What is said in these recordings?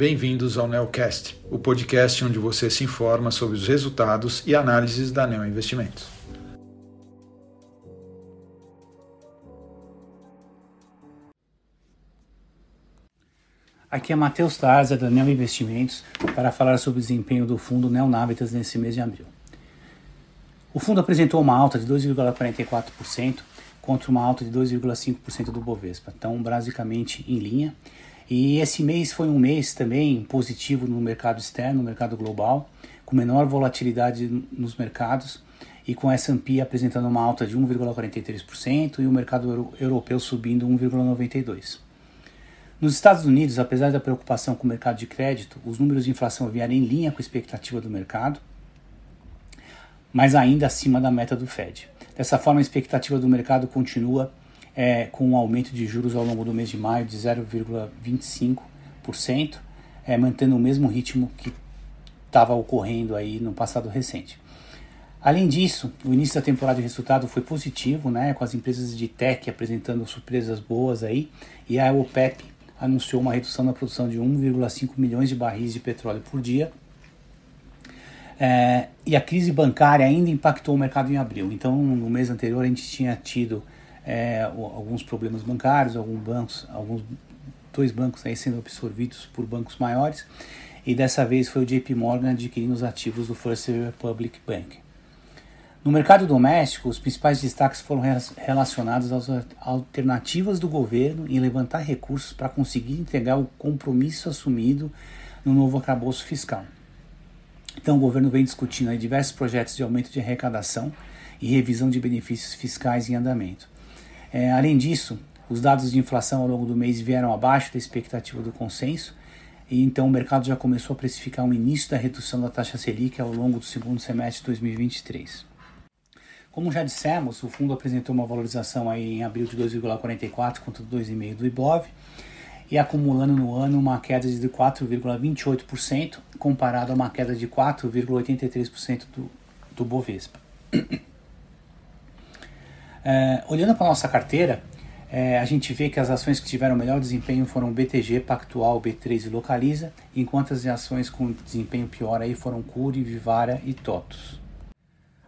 bem-vindos ao Neocast, o podcast onde você se informa sobre os resultados e análises da Neo Investimentos. Aqui é Matheus Tarza da Neo Investimentos para falar sobre o desempenho do fundo Neonavitas nesse mês de abril. O fundo apresentou uma alta de 2,44% contra uma alta de 2,5% do Bovespa, então basicamente em linha. E esse mês foi um mês também positivo no mercado externo, no mercado global, com menor volatilidade nos mercados e com a S&P apresentando uma alta de 1,43% e o mercado europeu subindo 1,92%. Nos Estados Unidos, apesar da preocupação com o mercado de crédito, os números de inflação vieram em linha com a expectativa do mercado, mas ainda acima da meta do Fed. Dessa forma, a expectativa do mercado continua é, com um aumento de juros ao longo do mês de maio de 0,25%, é, mantendo o mesmo ritmo que estava ocorrendo aí no passado recente. Além disso, o início da temporada de resultado foi positivo, né, com as empresas de tech apresentando surpresas boas aí, e a OPEP anunciou uma redução na produção de 1,5 milhões de barris de petróleo por dia. É, e a crise bancária ainda impactou o mercado em abril. Então, no mês anterior, a gente tinha tido é, alguns problemas bancários, alguns bancos, alguns dois bancos aí sendo absorvidos por bancos maiores, e dessa vez foi o JP Morgan adquirindo os ativos do First Republic Bank. No mercado doméstico, os principais destaques foram relacionados às alternativas do governo em levantar recursos para conseguir entregar o compromisso assumido no novo arcabouço fiscal. Então, o governo vem discutindo diversos projetos de aumento de arrecadação e revisão de benefícios fiscais em andamento. É, além disso, os dados de inflação ao longo do mês vieram abaixo da expectativa do consenso, e então o mercado já começou a precificar um início da redução da taxa Selic ao longo do segundo semestre de 2023. Como já dissemos, o fundo apresentou uma valorização aí em abril de 2,44 contra 2,5 do IBOV e acumulando no ano uma queda de 4,28% comparado a uma queda de 4,83% do, do Bovespa. É, olhando para a nossa carteira, é, a gente vê que as ações que tiveram melhor desempenho foram BTG, Pactual, B3 e Localiza, enquanto as ações com desempenho pior aí foram Curi, Vivara e Totos.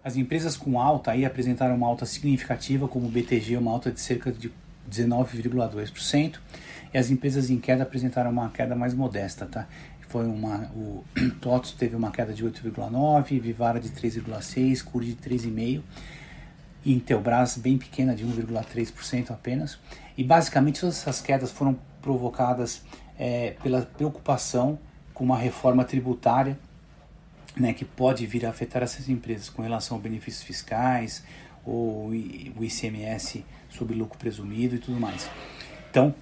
As empresas com alta aí apresentaram uma alta significativa, como o BTG, uma alta de cerca de 19,2%, e as empresas em queda apresentaram uma queda mais modesta, tá? Foi uma, o TOTS teve uma queda de 8,9%, Vivara de 3,6%, Curi de 3,5%, e Intelbras bem pequena, de 1,3% apenas. E basicamente todas essas quedas foram provocadas é, pela preocupação com uma reforma tributária né, que pode vir a afetar essas empresas com relação a benefícios fiscais ou o ICMS sobre lucro presumido e tudo mais. Então,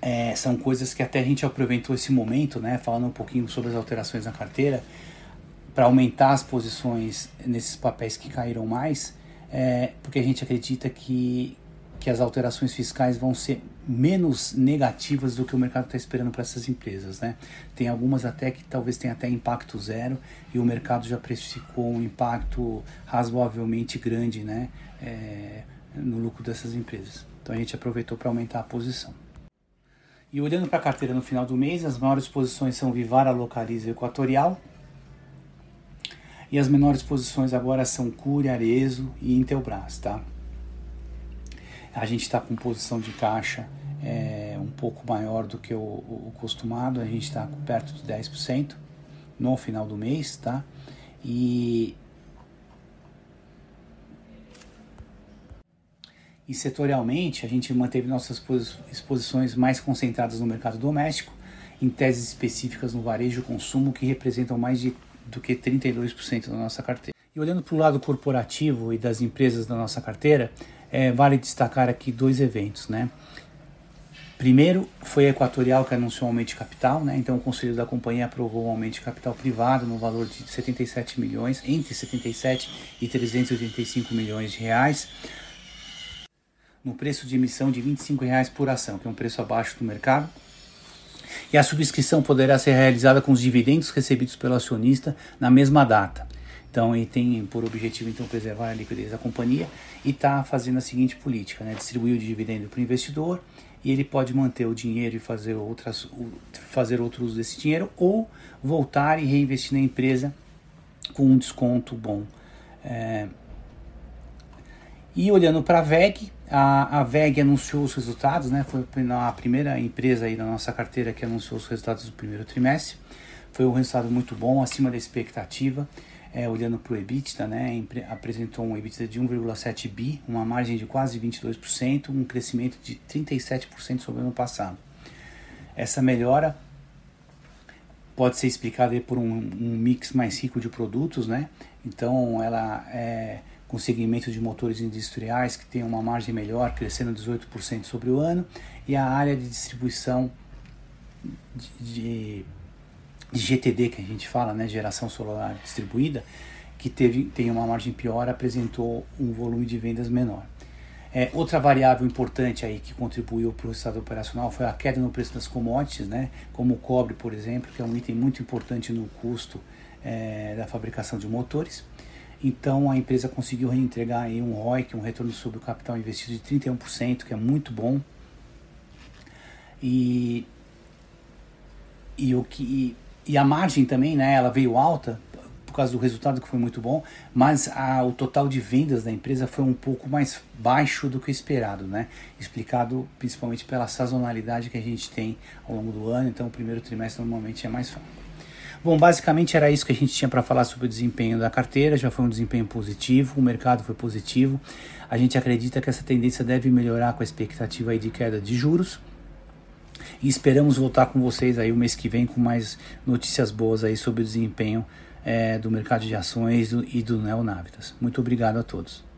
é, são coisas que até a gente aproveitou esse momento, né, falando um pouquinho sobre as alterações na carteira, para aumentar as posições nesses papéis que caíram mais é, porque a gente acredita que, que as alterações fiscais vão ser menos negativas do que o mercado está esperando para essas empresas. Né? Tem algumas até que talvez tenha até impacto zero e o mercado já precificou um impacto razoavelmente grande né? É, no lucro dessas empresas. Então a gente aproveitou para aumentar a posição. E olhando para a carteira no final do mês, as maiores posições são Vivara, Localiza e Equatorial, e as menores posições agora são Cury, Arezo e Intelbras, tá? A gente está com posição de caixa é, um pouco maior do que o, o, costumado, a gente está perto de 10% no final do mês, tá? E, e setorialmente a gente manteve nossas exposições mais concentradas no mercado doméstico, em teses específicas no varejo e consumo que representam mais de do que 32% da nossa carteira. E olhando para o lado corporativo e das empresas da nossa carteira, é, vale destacar aqui dois eventos, né? Primeiro foi a Equatorial que anunciou um aumento de capital, né? Então o conselho da companhia aprovou um aumento de capital privado no valor de 77 milhões, entre 77 e 385 milhões de reais, no preço de emissão de 25 reais por ação, que é um preço abaixo do mercado e a subscrição poderá ser realizada com os dividendos recebidos pelo acionista na mesma data. Então, ele tem por objetivo então preservar a liquidez da companhia e está fazendo a seguinte política, né? distribuir o dividendo para o investidor e ele pode manter o dinheiro e fazer, outras, fazer outro uso desse dinheiro ou voltar e reinvestir na empresa com um desconto bom. É... E olhando para a VEG, a, a VEG anunciou os resultados, né? foi a primeira empresa aí da nossa carteira que anunciou os resultados do primeiro trimestre. Foi um resultado muito bom, acima da expectativa. É, olhando para o EBITDA, né, apresentou um EBITDA de 1,7 bi, uma margem de quase 22%, um crescimento de 37% sobre o ano passado. Essa melhora pode ser explicada por um, um, mix mais rico de produtos, né? Então ela é com segmento de motores industriais que tem uma margem melhor, crescendo 18% sobre o ano, e a área de distribuição de, de GTD que a gente fala, né, geração solar distribuída, que teve, tem uma margem pior, apresentou um volume de vendas menor. É, outra variável importante aí que contribuiu para o resultado operacional foi a queda no preço das commodities, né, como o cobre, por exemplo, que é um item muito importante no custo é, da fabricação de motores. Então a empresa conseguiu reentregar aí um ROIC, um retorno sobre o capital investido de 31%, que é muito bom. E, e o que e a margem também, né, ela veio alta por causa do resultado que foi muito bom, mas a, o total de vendas da empresa foi um pouco mais baixo do que esperado, né? Explicado principalmente pela sazonalidade que a gente tem ao longo do ano, então o primeiro trimestre normalmente é mais fraco. Bom, basicamente era isso que a gente tinha para falar sobre o desempenho da carteira, já foi um desempenho positivo, o mercado foi positivo. A gente acredita que essa tendência deve melhorar com a expectativa de queda de juros e esperamos voltar com vocês aí o mês que vem com mais notícias boas aí sobre o desempenho é, do mercado de ações e do Neonavitas. Muito obrigado a todos.